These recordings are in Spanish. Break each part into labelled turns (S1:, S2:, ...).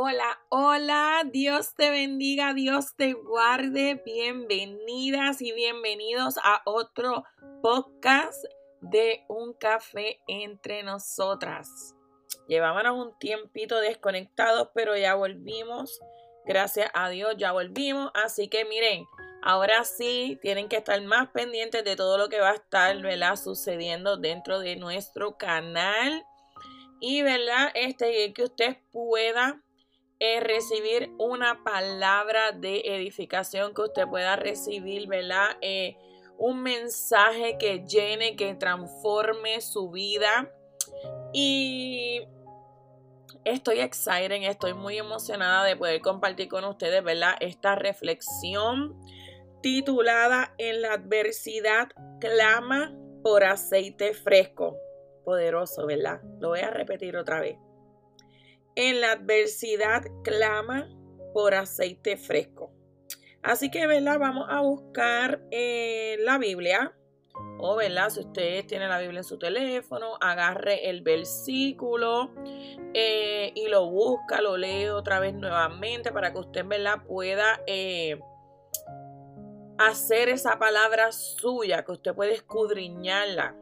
S1: Hola, hola, Dios te bendiga, Dios te guarde. Bienvenidas y bienvenidos a otro podcast de Un Café entre nosotras. Llevábamos un tiempito desconectados, pero ya volvimos. Gracias a Dios, ya volvimos. Así que miren, ahora sí tienen que estar más pendientes de todo lo que va a estar ¿verdad? sucediendo dentro de nuestro canal. Y verdad, este que usted pueda eh, recibir una palabra de edificación, que usted pueda recibir, ¿verdad? Eh, un mensaje que llene, que transforme su vida. Y estoy excited, estoy muy emocionada de poder compartir con ustedes, ¿verdad? Esta reflexión titulada En la adversidad clama por aceite fresco. Poderoso, ¿verdad? Lo voy a repetir otra vez. En la adversidad clama por aceite fresco. Así que, ¿verdad? Vamos a buscar en la Biblia. O, ¿verdad? Si usted tiene la Biblia en su teléfono, agarre el versículo eh, y lo busca, lo lee otra vez nuevamente para que usted, ¿verdad? Pueda eh, hacer esa palabra suya, que usted puede escudriñarla.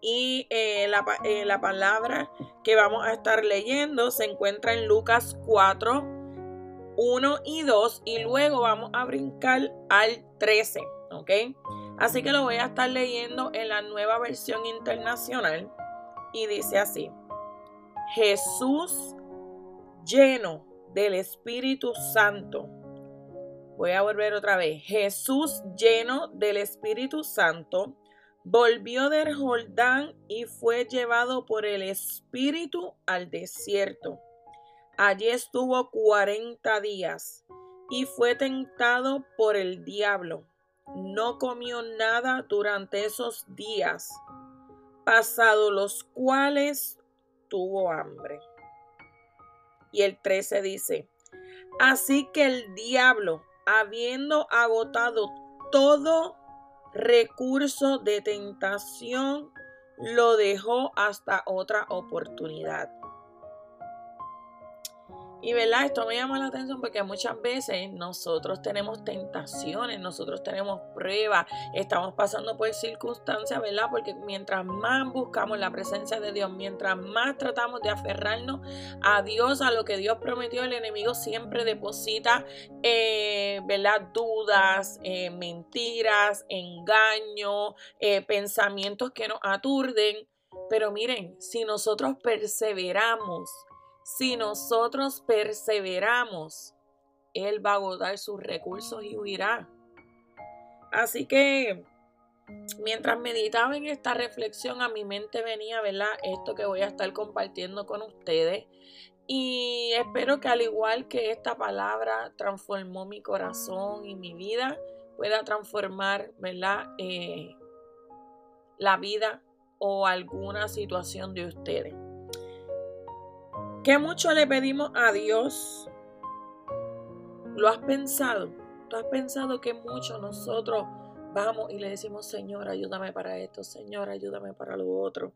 S1: Y eh, la, la, palabra que vamos a estar leyendo se encuentra en Lucas 4, 1 y 2. Y luego vamos a brincar al 13. ¿Ok? Así que lo voy a estar leyendo en la nueva versión internacional. Y dice así. Jesús lleno del Espíritu Santo. Voy a volver otra vez. Jesús lleno del Espíritu Santo volvió del Jordán y fue llevado por el Espíritu al desierto. Allí estuvo cuarenta días y fue tentado por el diablo. No comió nada durante esos días, pasados los cuales tuvo hambre. Y el 13 dice, así que el diablo, habiendo agotado todo recurso de tentación, lo dejó hasta otra oportunidad. Y verdad, esto me llama la atención porque muchas veces nosotros tenemos tentaciones, nosotros tenemos pruebas, estamos pasando por circunstancias, ¿verdad? Porque mientras más buscamos la presencia de Dios, mientras más tratamos de aferrarnos a Dios, a lo que Dios prometió, el enemigo siempre deposita, eh, ¿verdad? Dudas, eh, mentiras, engaño, eh, pensamientos que nos aturden. Pero miren, si nosotros perseveramos, si nosotros perseveramos, Él va a agotar sus recursos y huirá. Así que mientras meditaba en esta reflexión, a mi mente venía, ¿verdad? Esto que voy a estar compartiendo con ustedes. Y espero que al igual que esta palabra transformó mi corazón y mi vida, pueda transformar, ¿verdad? Eh, la vida o alguna situación de ustedes. ¿Qué mucho le pedimos a Dios? ¿Lo has pensado? ¿Tú has pensado que mucho nosotros vamos y le decimos, Señor, ayúdame para esto, Señor, ayúdame para lo otro?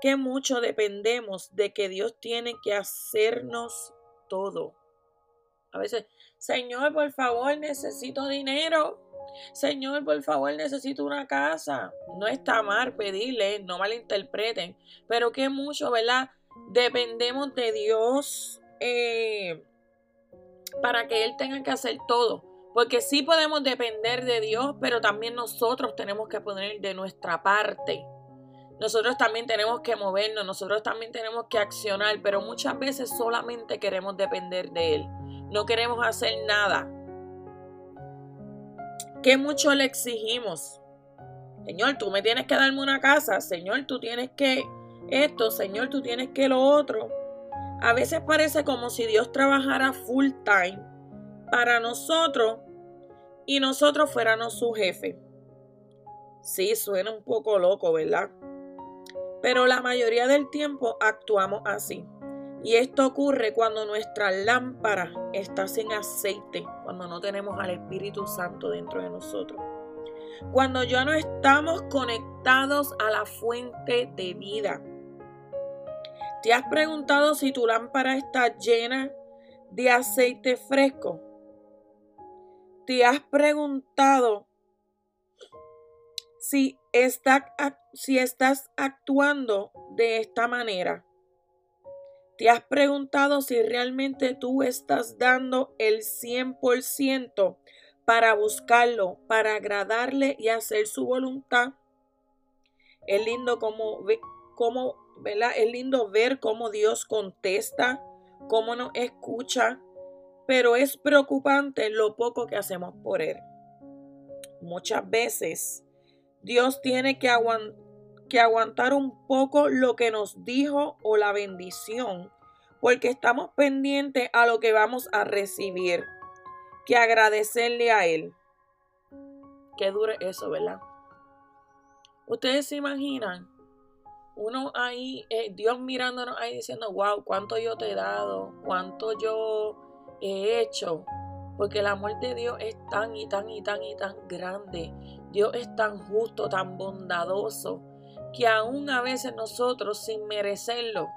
S1: ¿Qué mucho dependemos de que Dios tiene que hacernos todo? A veces, Señor, por favor, necesito dinero. Señor, por favor, necesito una casa. No está mal pedirle, no malinterpreten, pero qué mucho, ¿verdad? Dependemos de Dios eh, para que Él tenga que hacer todo. Porque sí podemos depender de Dios, pero también nosotros tenemos que poner de nuestra parte. Nosotros también tenemos que movernos, nosotros también tenemos que accionar, pero muchas veces solamente queremos depender de Él. No queremos hacer nada. ¿Qué mucho le exigimos? Señor, tú me tienes que darme una casa. Señor, tú tienes que esto, Señor, tú tienes que lo otro. A veces parece como si Dios trabajara full time para nosotros y nosotros fuéramos su jefe. Sí, suena un poco loco, ¿verdad? Pero la mayoría del tiempo actuamos así. Y esto ocurre cuando nuestra lámpara está sin aceite, cuando no tenemos al Espíritu Santo dentro de nosotros. Cuando ya no estamos conectados a la fuente de vida. ¿Te has preguntado si tu lámpara está llena de aceite fresco? ¿Te has preguntado si, si estás actuando de esta manera? ¿Te has preguntado si realmente tú estás dando el 100% para buscarlo, para agradarle y hacer su voluntad? Es lindo como, como ¿verdad? Es lindo ver cómo Dios contesta, cómo nos escucha, pero es preocupante lo poco que hacemos por Él. Muchas veces Dios tiene que, que aguantar un poco lo que nos dijo o la bendición, porque estamos pendientes a lo que vamos a recibir, que agradecerle a Él. Qué dure eso, ¿verdad? Ustedes se imaginan uno ahí, eh, Dios mirándonos ahí diciendo, wow, cuánto yo te he dado, cuánto yo he hecho. Porque el amor de Dios es tan y tan y tan y tan grande. Dios es tan justo, tan bondadoso, que aún a veces nosotros sin merecerlo,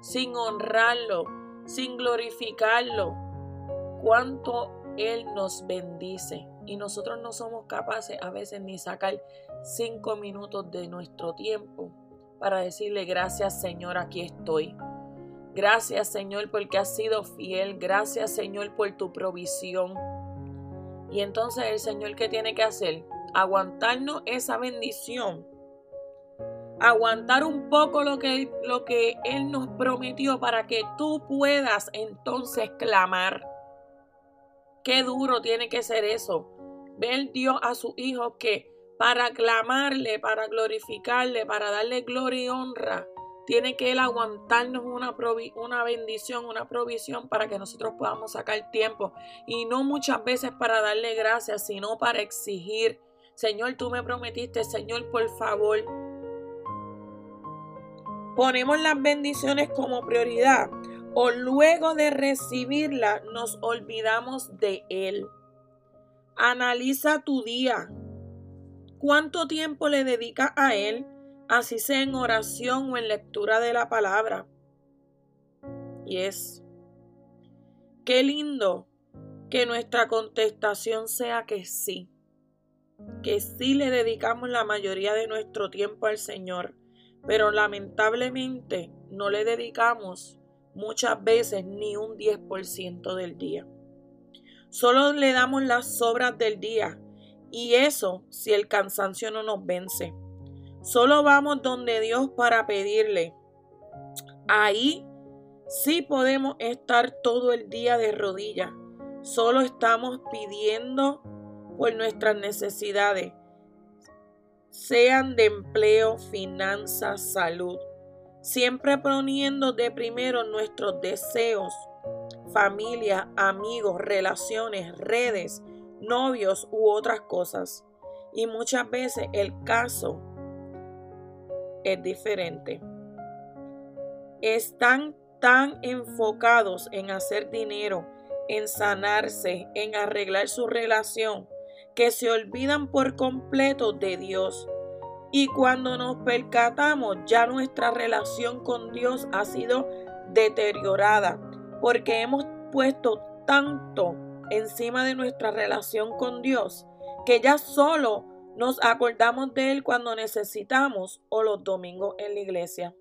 S1: sin honrarlo, sin glorificarlo, cuánto Él nos bendice. Y nosotros no somos capaces a veces ni sacar cinco minutos de nuestro tiempo para decirle gracias Señor, aquí estoy. Gracias Señor porque has sido fiel. Gracias Señor por tu provisión. Y entonces el Señor ¿qué tiene que hacer? Aguantarnos esa bendición. Aguantar un poco lo que, lo que Él nos prometió para que tú puedas entonces clamar. Qué duro tiene que ser eso. Ver Dios a su hijo que para clamarle, para glorificarle, para darle gloria y honra, tiene que Él aguantarnos una, una bendición, una provisión para que nosotros podamos sacar tiempo. Y no muchas veces para darle gracias, sino para exigir, Señor, tú me prometiste, Señor, por favor. Ponemos las bendiciones como prioridad o luego de recibirla nos olvidamos de Él. Analiza tu día. ¿Cuánto tiempo le dedicas a Él, así sea en oración o en lectura de la palabra? Y es, qué lindo que nuestra contestación sea que sí, que sí le dedicamos la mayoría de nuestro tiempo al Señor, pero lamentablemente no le dedicamos muchas veces ni un 10% del día. Solo le damos las sobras del día y eso si el cansancio no nos vence. Solo vamos donde Dios para pedirle. Ahí sí podemos estar todo el día de rodillas. Solo estamos pidiendo por nuestras necesidades, sean de empleo, finanzas, salud. Siempre poniendo de primero nuestros deseos, familia, amigos, relaciones, redes, novios u otras cosas. Y muchas veces el caso es diferente. Están tan enfocados en hacer dinero, en sanarse, en arreglar su relación, que se olvidan por completo de Dios. Y cuando nos percatamos, ya nuestra relación con Dios ha sido deteriorada, porque hemos puesto tanto encima de nuestra relación con Dios, que ya solo nos acordamos de Él cuando necesitamos o los domingos en la iglesia.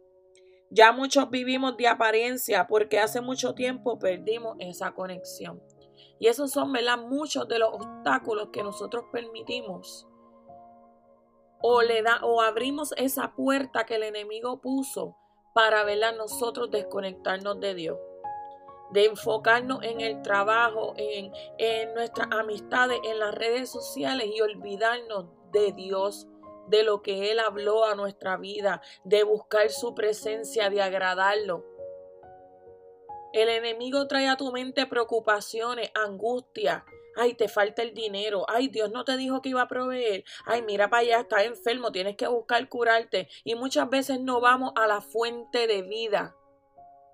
S1: Ya muchos vivimos de apariencia porque hace mucho tiempo perdimos esa conexión. Y esos son, ¿verdad? Muchos de los obstáculos que nosotros permitimos. O, le da, o abrimos esa puerta que el enemigo puso para, ¿verdad? Nosotros desconectarnos de Dios de enfocarnos en el trabajo, en, en nuestras amistades, en las redes sociales y olvidarnos de Dios, de lo que Él habló a nuestra vida, de buscar su presencia, de agradarlo. El enemigo trae a tu mente preocupaciones, angustia. Ay, te falta el dinero. Ay, Dios no te dijo que iba a proveer. Ay, mira para allá, estás enfermo, tienes que buscar curarte. Y muchas veces no vamos a la fuente de vida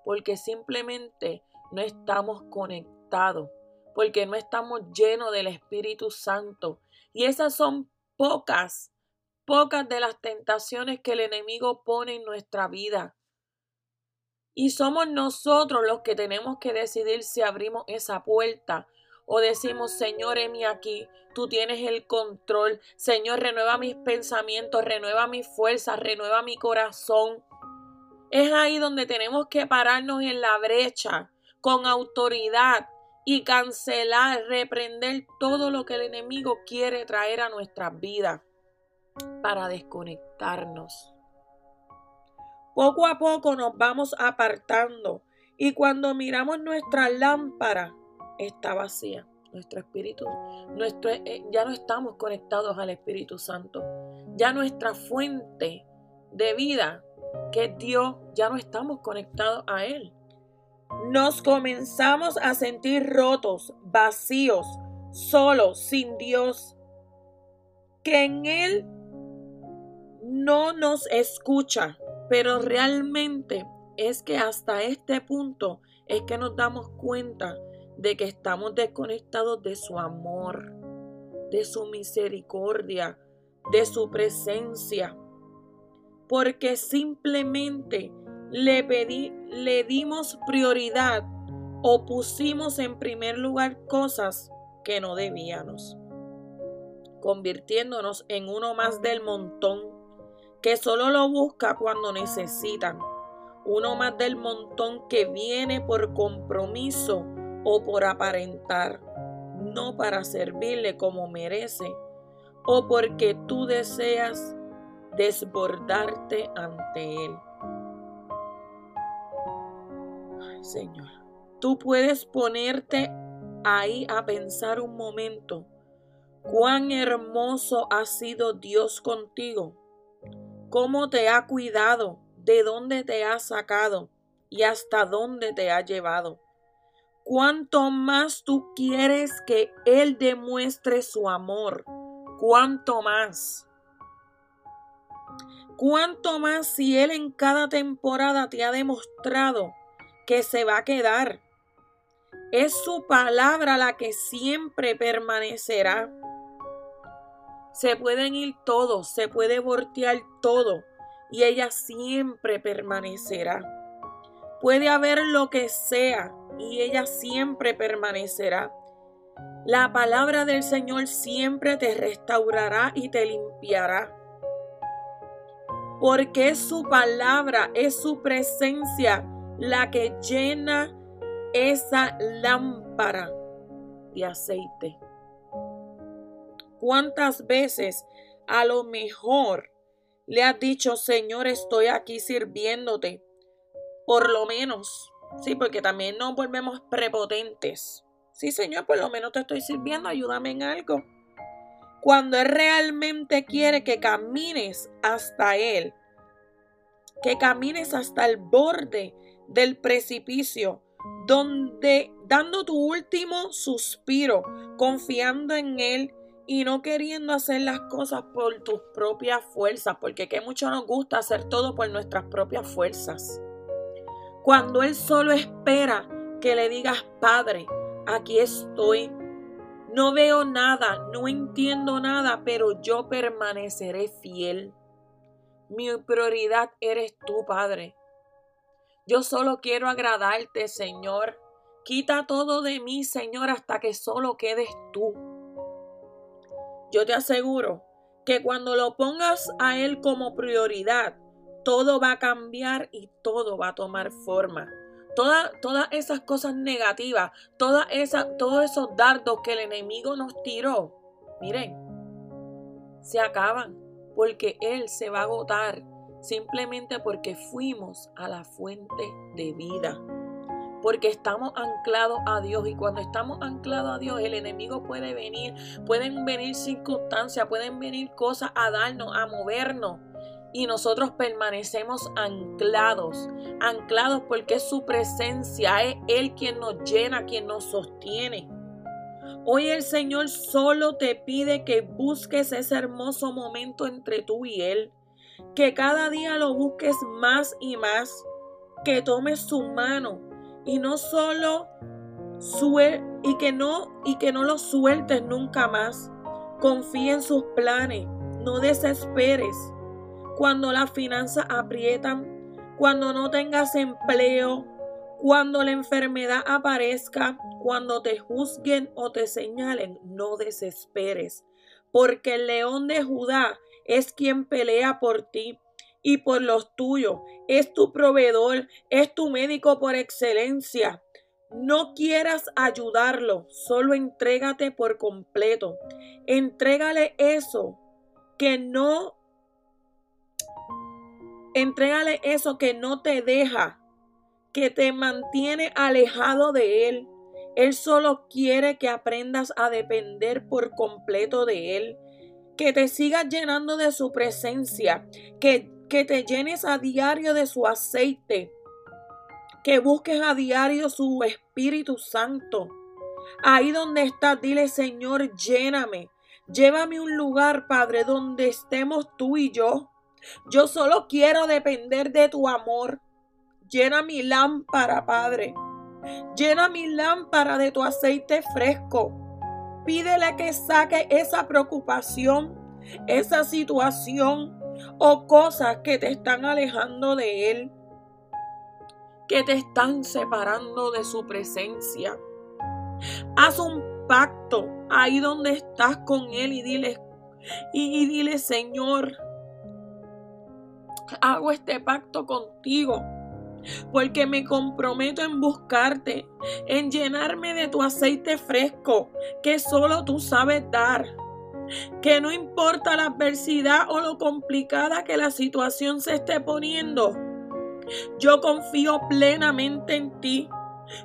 S1: porque simplemente no estamos conectados, porque no estamos llenos del Espíritu Santo. Y esas son pocas, pocas de las tentaciones que el enemigo pone en nuestra vida. Y somos nosotros los que tenemos que decidir si abrimos esa puerta o decimos, Señor, heme aquí, tú tienes el control. Señor, renueva mis pensamientos, renueva mis fuerzas, renueva mi corazón. Es ahí donde tenemos que pararnos en la brecha con autoridad y cancelar, reprender todo lo que el enemigo quiere traer a nuestras vidas para desconectarnos. Poco a poco nos vamos apartando y cuando miramos nuestra lámpara está vacía. Nuestro espíritu, nuestro, eh, ya no estamos conectados al Espíritu Santo. Ya nuestra fuente de vida, que es Dios, ya no estamos conectados a Él nos comenzamos a sentir rotos, vacíos, solos, sin Dios, que en Él no nos escucha, pero realmente es que hasta este punto es que nos damos cuenta de que estamos desconectados de su amor, de su misericordia, de su presencia, porque simplemente le, pedí, le dimos prioridad o pusimos en primer lugar cosas que no debíamos, convirtiéndonos en uno más del montón que solo lo busca cuando necesitan, uno más del montón que viene por compromiso o por aparentar, no para servirle como merece o porque tú deseas desbordarte ante Él. Señor. Tú puedes ponerte ahí a pensar un momento cuán hermoso ha sido Dios contigo, cómo te ha cuidado, de dónde te ha sacado y hasta dónde te ha llevado. Cuánto más tú quieres que Él demuestre su amor, cuánto más. Cuánto más si Él en cada temporada te ha demostrado que se va a quedar. Es su palabra la que siempre permanecerá. Se pueden ir todos, se puede voltear todo y ella siempre permanecerá. Puede haber lo que sea y ella siempre permanecerá. La palabra del Señor siempre te restaurará y te limpiará. Porque es su palabra, es su presencia la que llena esa lámpara de aceite. ¿Cuántas veces a lo mejor le has dicho, Señor, estoy aquí sirviéndote? Por lo menos, sí, porque también nos volvemos prepotentes. Sí, Señor, por lo menos te estoy sirviendo, ayúdame en algo. Cuando Él realmente quiere que camines hasta Él, que camines hasta el borde del precipicio, donde dando tu último suspiro, confiando en Él y no queriendo hacer las cosas por tus propias fuerzas, porque que mucho nos gusta hacer todo por nuestras propias fuerzas. Cuando Él solo espera que le digas, Padre, aquí estoy. No veo nada, no entiendo nada, pero yo permaneceré fiel. Mi prioridad eres tú, Padre. Yo solo quiero agradarte, Señor. Quita todo de mí, Señor, hasta que solo quedes tú. Yo te aseguro que cuando lo pongas a Él como prioridad, todo va a cambiar y todo va a tomar forma. todas esas cosas negativas, todas esas, todos esos dardos que el enemigo nos tiró, miren, se acaban porque Él se va a agotar simplemente porque fuimos a la fuente de vida. Porque estamos anclados a Dios y cuando estamos anclados a Dios el enemigo puede venir, pueden venir circunstancias, pueden venir cosas a darnos, a movernos y nosotros permanecemos anclados, anclados porque su presencia, es Él quien nos llena, quien nos sostiene. Hoy el Señor solo te pide que busques ese hermoso momento entre tú y Él que cada día lo busques más y más, que tomes su mano y no solo y que no y que no lo sueltes nunca más. Confía en sus planes, no desesperes. Cuando las finanzas aprietan, cuando no tengas empleo, cuando la enfermedad aparezca, cuando te juzguen o te señalen, no desesperes, porque el león de Judá es quien pelea por ti y por los tuyos. Es tu proveedor, es tu médico por excelencia. No quieras ayudarlo, solo entrégate por completo. Entrégale eso que no Entrégale eso que no te deja, que te mantiene alejado de Él. Él solo quiere que aprendas a depender por completo de Él, que te sigas llenando de su presencia, que, que te llenes a diario de su aceite, que busques a diario su Espíritu Santo. Ahí donde estás, dile Señor, lléname. Llévame a un lugar, Padre, donde estemos tú y yo. Yo solo quiero depender de tu amor. Llena mi lámpara, Padre. Llena mi lámpara de tu aceite fresco. Pídele que saque esa preocupación, esa situación o cosas que te están alejando de Él, que te están separando de su presencia. Haz un pacto ahí donde estás con Él y dile, y dile, Señor, hago este pacto contigo. Porque me comprometo en buscarte, en llenarme de tu aceite fresco que solo tú sabes dar. Que no importa la adversidad o lo complicada que la situación se esté poniendo, yo confío plenamente en ti.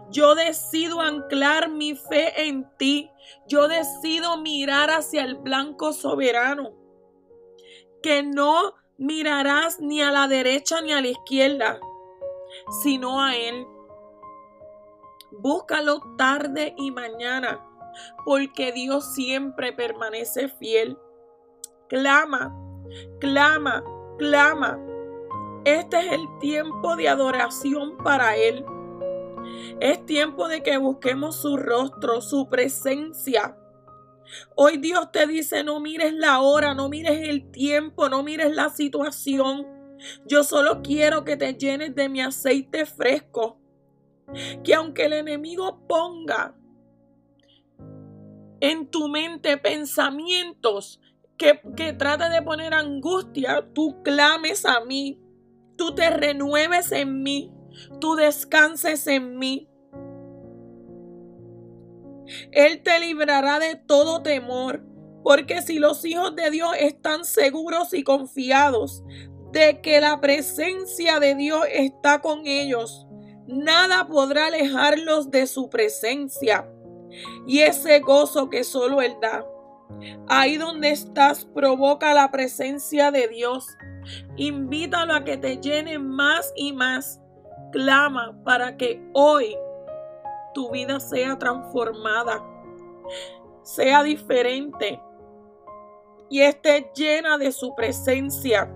S1: Yo decido anclar mi fe en ti. Yo decido mirar hacia el blanco soberano. Que no mirarás ni a la derecha ni a la izquierda, sino a Él. Búscalo tarde y mañana, porque Dios siempre permanece fiel. Clama, clama, clama. Este es el tiempo de adoración para Él. Es tiempo de que busquemos su rostro, su presencia. Hoy Dios te dice, no mires la hora, no mires el tiempo, no mires la situación. Yo solo quiero que te llenes de mi aceite fresco. Que aunque el enemigo ponga en tu mente pensamientos que, que trate de poner angustia, tú clames a mí, tú te renueves en mí, tú descanses en mí. Él te librará de todo temor, porque si los hijos de Dios están seguros y confiados de que la presencia de Dios está con ellos, nada podrá alejarlos de su presencia y ese gozo que solo Él da. Ahí donde estás, provoca la presencia de Dios. Invítalo a que te llene más y más. Clama para que hoy tu vida sea transformada, sea diferente y esté llena de su presencia.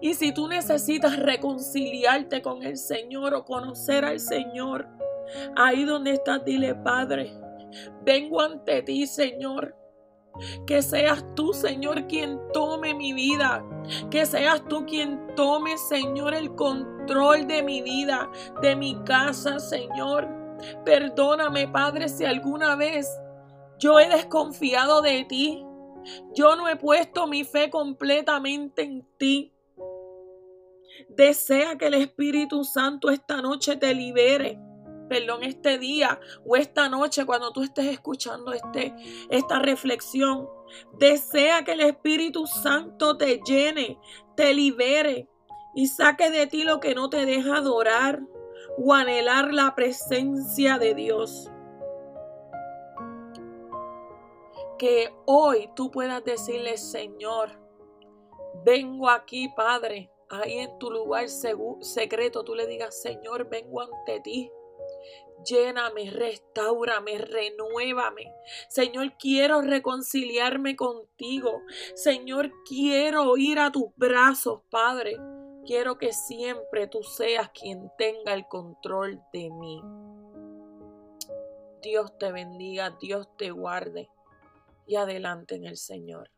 S1: Y si tú necesitas reconciliarte con el Señor o conocer al Señor, ahí donde estás, dile, Padre, vengo ante ti, Señor. Que seas tú, Señor, quien tome mi vida. Que seas tú quien tome, Señor, el control de mi vida, de mi casa, Señor. Perdóname, Padre, si alguna vez yo he desconfiado de ti. Yo no he puesto mi fe completamente en ti. Desea que el Espíritu Santo esta noche te libere perdón, este día o esta noche cuando tú estés escuchando este, esta reflexión. Desea que el Espíritu Santo te llene, te libere y saque de ti lo que no te deja adorar o anhelar la presencia de Dios. Que hoy tú puedas decirle, Señor, vengo aquí, Padre, ahí en tu lugar secreto, tú le digas, Señor, vengo ante ti Lléname, restaurame, renuévame. Señor, quiero reconciliarme contigo. Señor, quiero ir a tus brazos, Padre. Quiero que siempre tú seas quien tenga el control de mí. Dios te bendiga, Dios te guarde y adelante en el Señor.